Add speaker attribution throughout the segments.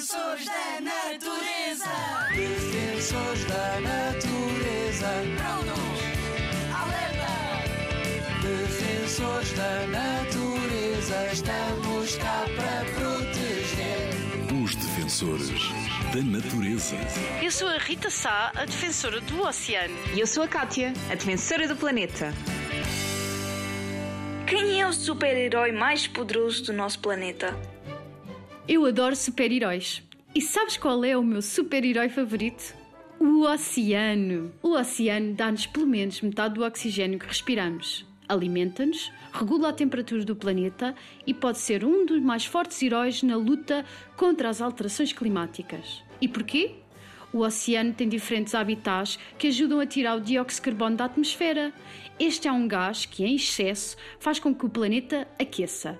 Speaker 1: Defensores da natureza.
Speaker 2: Defensores da natureza.
Speaker 1: Prontos. Alerta.
Speaker 2: Defensores da natureza. Estamos cá para proteger.
Speaker 3: Os defensores da natureza.
Speaker 4: Eu sou a Rita Sá, a defensora do oceano.
Speaker 5: E eu sou a Kátia, a defensora do planeta.
Speaker 6: Quem é o super-herói mais poderoso do nosso planeta?
Speaker 7: Eu adoro super-heróis. E sabes qual é o meu super-herói favorito? O oceano. O oceano dá-nos pelo menos metade do oxigênio que respiramos. Alimenta-nos, regula a temperatura do planeta e pode ser um dos mais fortes heróis na luta contra as alterações climáticas. E porquê? O oceano tem diferentes habitats que ajudam a tirar o dióxido de carbono da atmosfera. Este é um gás que, em excesso, faz com que o planeta aqueça.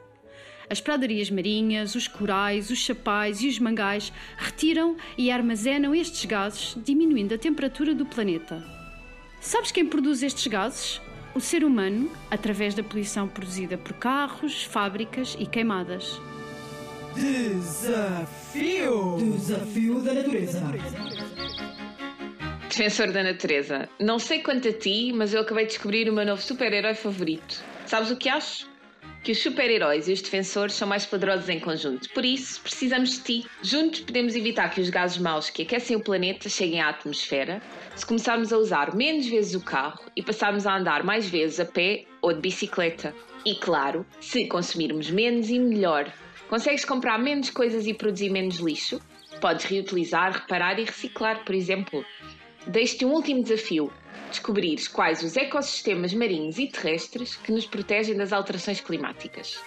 Speaker 7: As pradarias marinhas, os corais, os chapais e os mangais retiram e armazenam estes gases, diminuindo a temperatura do planeta. Sabes quem produz estes gases? O ser humano, através da poluição produzida por carros, fábricas e queimadas.
Speaker 8: Desafio! Desafio da natureza.
Speaker 5: Defensor da natureza. Não sei quanto a ti, mas eu acabei de descobrir o meu novo super-herói favorito. Sabes o que acho? Que os super-heróis e os defensores são mais poderosos em conjunto. Por isso, precisamos de ti. Juntos podemos evitar que os gases maus que aquecem o planeta cheguem à atmosfera se começarmos a usar menos vezes o carro e passarmos a andar mais vezes a pé ou de bicicleta. E claro, se consumirmos menos e melhor. Consegues comprar menos coisas e produzir menos lixo? Podes reutilizar, reparar e reciclar, por exemplo. Deixo-te um último desafio: descobrires quais os ecossistemas marinhos e terrestres que nos protegem das alterações climáticas.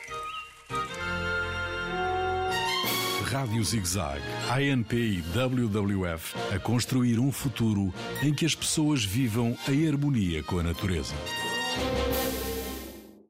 Speaker 3: Rádio ZigZag, ANP e WWF a construir um futuro em que as pessoas vivam em harmonia com a natureza.